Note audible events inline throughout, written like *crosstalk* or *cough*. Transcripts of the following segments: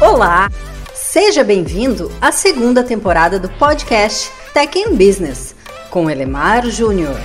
Olá! Seja bem-vindo à segunda temporada do podcast Tech in Business com Elemar Júnior.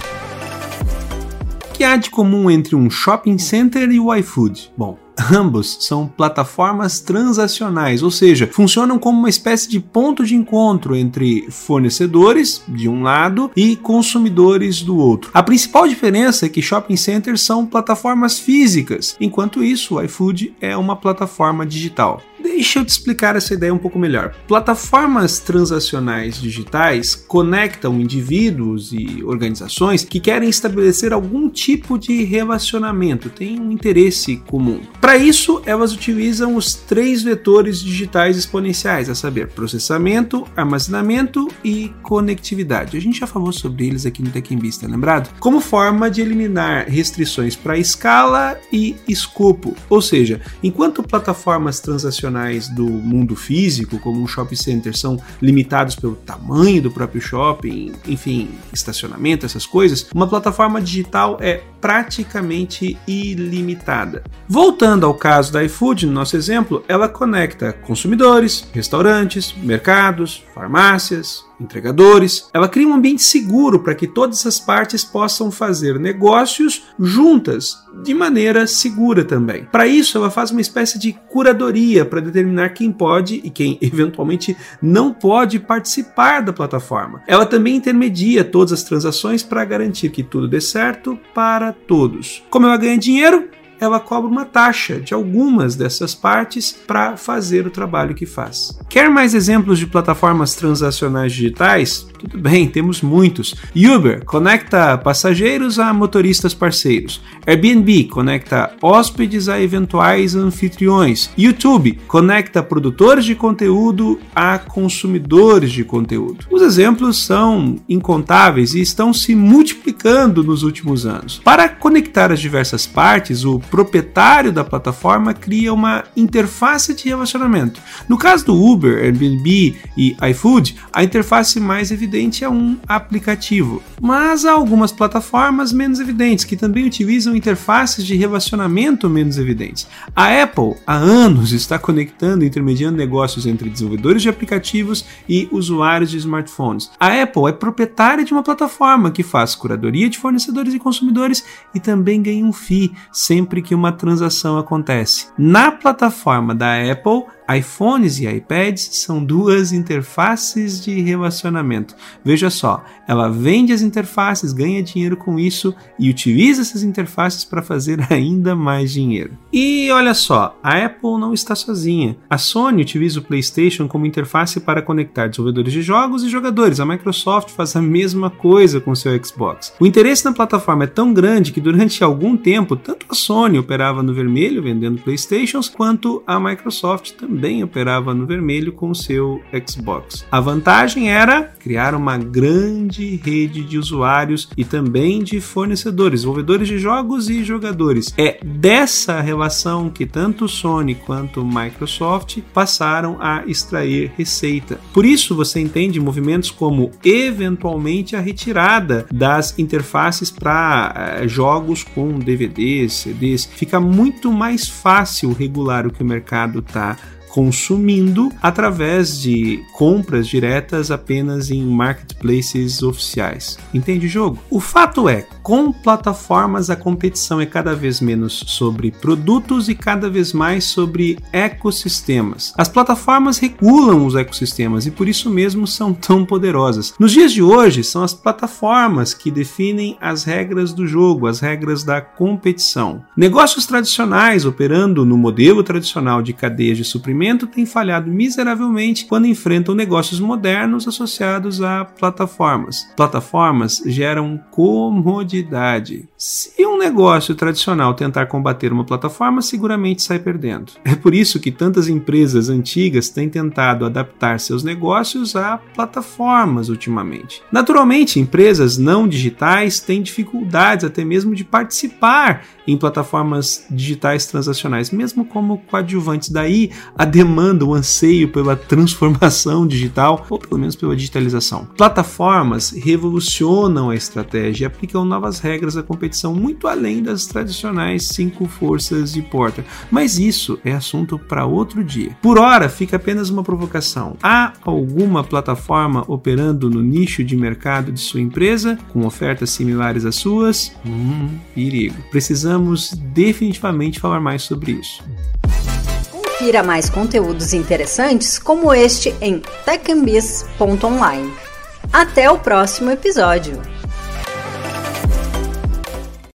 O que há de comum entre um shopping center e o iFood? Bom, Ambos são plataformas transacionais, ou seja, funcionam como uma espécie de ponto de encontro entre fornecedores de um lado e consumidores do outro. A principal diferença é que shopping centers são plataformas físicas, enquanto isso o iFood é uma plataforma digital. Deixa eu te explicar essa ideia um pouco melhor. Plataformas transacionais digitais conectam indivíduos e organizações que querem estabelecer algum tipo de relacionamento, têm um interesse comum. Para isso, elas utilizam os três vetores digitais exponenciais, a saber, processamento, armazenamento e conectividade. A gente já falou sobre eles aqui no Tech Vista, lembrado? Como forma de eliminar restrições para escala e escopo. Ou seja, enquanto plataformas transacionais do mundo físico, como um shopping center, são limitados pelo tamanho do próprio shopping, enfim, estacionamento, essas coisas, uma plataforma digital é praticamente ilimitada. Voltando ao caso da iFood, no nosso exemplo, ela conecta consumidores, restaurantes, mercados, farmácias, entregadores. Ela cria um ambiente seguro para que todas as partes possam fazer negócios juntas, de maneira segura também. Para isso, ela faz uma espécie de curadoria para determinar quem pode e quem *laughs* eventualmente não pode participar da plataforma. Ela também intermedia todas as transações para garantir que tudo dê certo para todos. Como ela ganha dinheiro? Ela cobra uma taxa de algumas dessas partes para fazer o trabalho que faz. Quer mais exemplos de plataformas transacionais digitais? Tudo bem, temos muitos. Uber conecta passageiros a motoristas parceiros. Airbnb conecta hóspedes a eventuais anfitriões. YouTube conecta produtores de conteúdo a consumidores de conteúdo. Os exemplos são incontáveis e estão se multiplicando nos últimos anos. Para conectar as diversas partes, o proprietário da plataforma cria uma interface de relacionamento. No caso do Uber, Airbnb e iFood, a interface mais evidente é um aplicativo, mas há algumas plataformas menos evidentes que também utilizam interfaces de relacionamento menos evidentes. A Apple há anos está conectando e intermediando negócios entre desenvolvedores de aplicativos e usuários de smartphones. A Apple é proprietária de uma plataforma que faz curadoria de fornecedores e consumidores e também ganha um FII sempre que uma transação acontece. Na plataforma da Apple, iPhones e iPads são duas interfaces de relacionamento. Veja só, ela vende as interfaces, ganha dinheiro com isso e utiliza essas interfaces para fazer *laughs* ainda mais dinheiro. E olha só, a Apple não está sozinha. A Sony utiliza o PlayStation como interface para conectar desenvolvedores de jogos e jogadores. A Microsoft faz a mesma coisa com seu Xbox. O interesse na plataforma é tão grande que durante algum tempo, tanto a Sony operava no vermelho vendendo PlayStations, quanto a Microsoft também também operava no vermelho com o seu Xbox. A vantagem era criar uma grande rede de usuários e também de fornecedores, desenvolvedores de jogos e jogadores. É dessa relação que tanto Sony quanto Microsoft passaram a extrair receita. Por isso você entende movimentos como eventualmente a retirada das interfaces para eh, jogos com DVDs, CDs. Fica muito mais fácil regular o que o mercado está consumindo através de compras diretas apenas em marketplaces oficiais. Entende o jogo? O fato é, com plataformas a competição é cada vez menos sobre produtos e cada vez mais sobre ecossistemas. As plataformas regulam os ecossistemas e por isso mesmo são tão poderosas. Nos dias de hoje, são as plataformas que definem as regras do jogo, as regras da competição. Negócios tradicionais operando no modelo tradicional de cadeias de suprimento segmento tem falhado miseravelmente quando enfrentam negócios modernos associados a plataformas. Plataformas geram comodidade. Se um negócio tradicional tentar combater uma plataforma, seguramente sai perdendo. É por isso que tantas empresas antigas têm tentado adaptar seus negócios a plataformas ultimamente. Naturalmente, empresas não digitais têm dificuldades até mesmo de participar em plataformas digitais transacionais, mesmo como coadjuvantes. Daí a demanda, o anseio pela transformação digital, ou pelo menos pela digitalização. Plataformas revolucionam a estratégia e aplicam novas regras à competição muito além das tradicionais cinco forças de porta. Mas isso é assunto para outro dia. Por hora, fica apenas uma provocação. Há alguma plataforma operando no nicho de mercado de sua empresa, com ofertas similares às suas? Hum, perigo. Precisamos definitivamente falar mais sobre isso. Confira mais conteúdos interessantes como este em techandbiz.online. Até o próximo episódio!